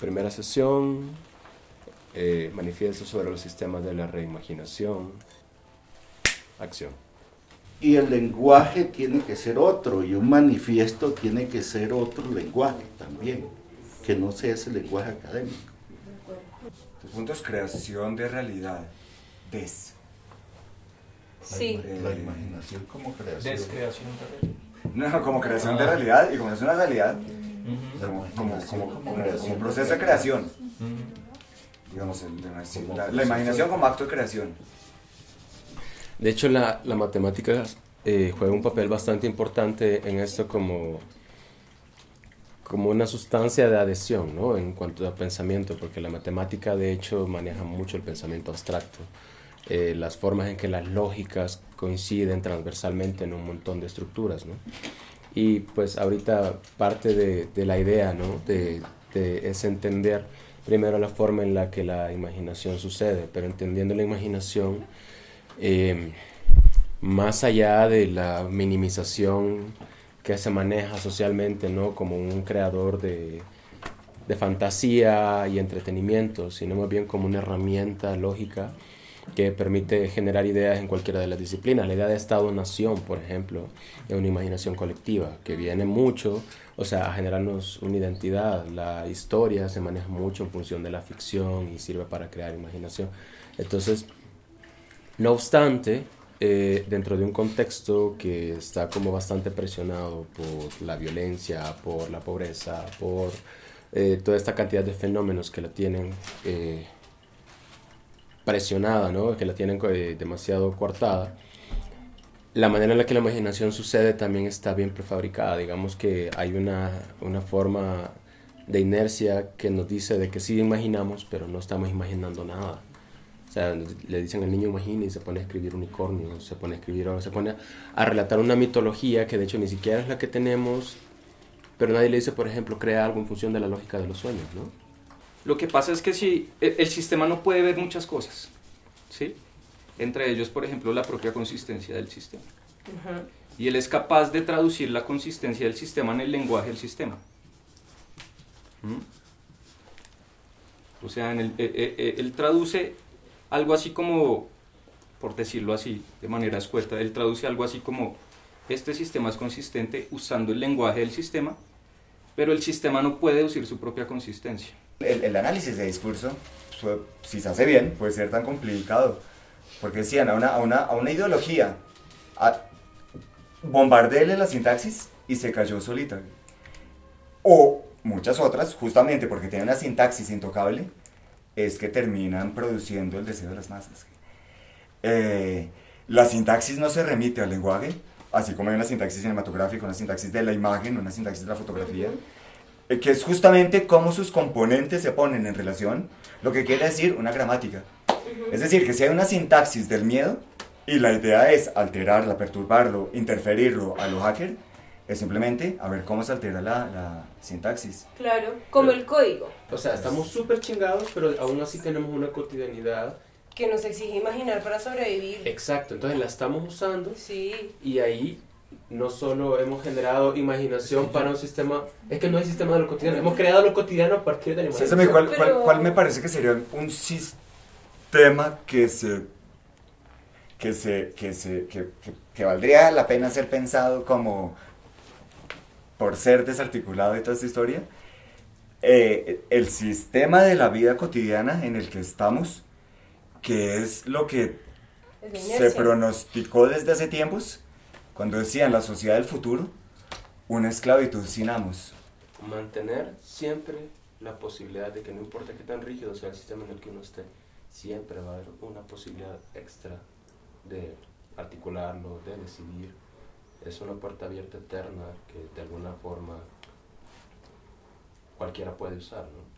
primera sesión, eh, manifiesto sobre los sistemas de la reimaginación, acción. Y el lenguaje tiene que ser otro, y un manifiesto tiene que ser otro lenguaje también, que no sea ese lenguaje académico. El punto es creación de realidad. Des. Sí. La imaginación como creación. Descreación de No, como creación de realidad, y como es una realidad, La como, como, como, como, creación como de proceso de creación. Digamos, el- la, la- imaginación como acto de creación. De hecho, la, la matemática eh, juega un papel bastante importante en esto como, como una sustancia de adhesión, ¿no? En cuanto a pensamiento, porque la matemática de hecho maneja mucho el pensamiento abstracto, eh, las formas en que las lógicas coinciden transversalmente en un montón de estructuras, ¿no? Y pues ahorita parte de, la idea, ¿no? De, es entender primero la forma en la que la imaginación sucede, pero entendiendo la imaginación eh, más allá de la minimización que se maneja socialmente, ¿no? Como un creador de, de fantasía y entretenimiento, sino más bien como una herramienta lógica que permite generar ideas en cualquiera de las disciplinas. La idea de Estado-Nación, por ejemplo, es una imaginación colectiva que viene mucho, o sea, a generarnos una identidad. La historia se maneja mucho en función de la ficción y sirve para crear imaginación. Entonces, no obstante, eh, dentro de un contexto que está como bastante presionado por la violencia, por la pobreza, por eh, toda esta cantidad de fenómenos que la tienen eh, presionada, ¿no? que la tienen eh, demasiado coartada, la manera en la que la imaginación sucede también está bien prefabricada. Digamos que hay una, una forma de inercia que nos dice de que sí imaginamos, pero no estamos imaginando nada. O sea, le dicen al niño imagina y se pone a escribir unicornios, se pone a escribir, se pone a relatar una mitología que de hecho ni siquiera es la que tenemos, pero nadie le dice, por ejemplo, crea algo en función de la lógica de los sueños, ¿no? Lo que pasa es que si el, el sistema no puede ver muchas cosas, ¿sí? Entre ellos, por ejemplo, la propia consistencia del sistema. Y él es capaz de traducir la consistencia del sistema en el lenguaje del sistema. ¿Mm? O sea, en el- eh, eh, él traduce algo así como, por decirlo así, de manera escueta, él traduce algo así como, este sistema es consistente usando el lenguaje del sistema, pero el sistema no puede deducir su propia consistencia. El, el análisis de discurso, su- si se hace bien, puede ser tan complicado. Porque decían a una, a una, a una ideología, a, bombardeele la sintaxis y se cayó solita. O muchas otras, justamente porque tienen una sintaxis intocable, es que terminan produciendo el deseo de las masas. Eh, la sintaxis no se remite al lenguaje, así como hay una sintaxis cinematográfica, una sintaxis de la imagen, una sintaxis de la fotografía, eh, que es justamente cómo sus componentes se ponen en relación, lo que quiere decir una gramática. Es decir, que si hay una sintaxis del miedo y la idea es alterarla, perturbarlo, interferirlo a lo hacker, es simplemente a ver cómo se altera la, la sintaxis. Claro, como el código, O sea, estamos súper chingados, pero aún así tenemos una cotidianidad. que nos exige imaginar para sobrevivir. Exacto, entonces la estamos usando Sí, y ahí no solo hemos generado imaginación para un sistema, es que no hay sistema de lo cotidiano, hemos creado lo cotidiano a partir de la imaginación. ¿cuál, cuál, Pero- cuál me parece que sería un sistema que se que se que se que, que- que valdría la pena ser pensado como por ser desarticulado y toda esta historia Eh, el sistema de la vida cotidiana en el que estamos que es lo que se pronosticó desde hace tiempos cuando decían la sociedad del futuro una esclavitud sin amos Mantener siempre la posibilidad de que no importa qué tan rígido sea el sistema en el que uno esté, siempre va a haber una posibilidad extra de articularlo, de decidir. Es una puerta abierta eterna que de alguna forma cualquiera puede usar, ¿no?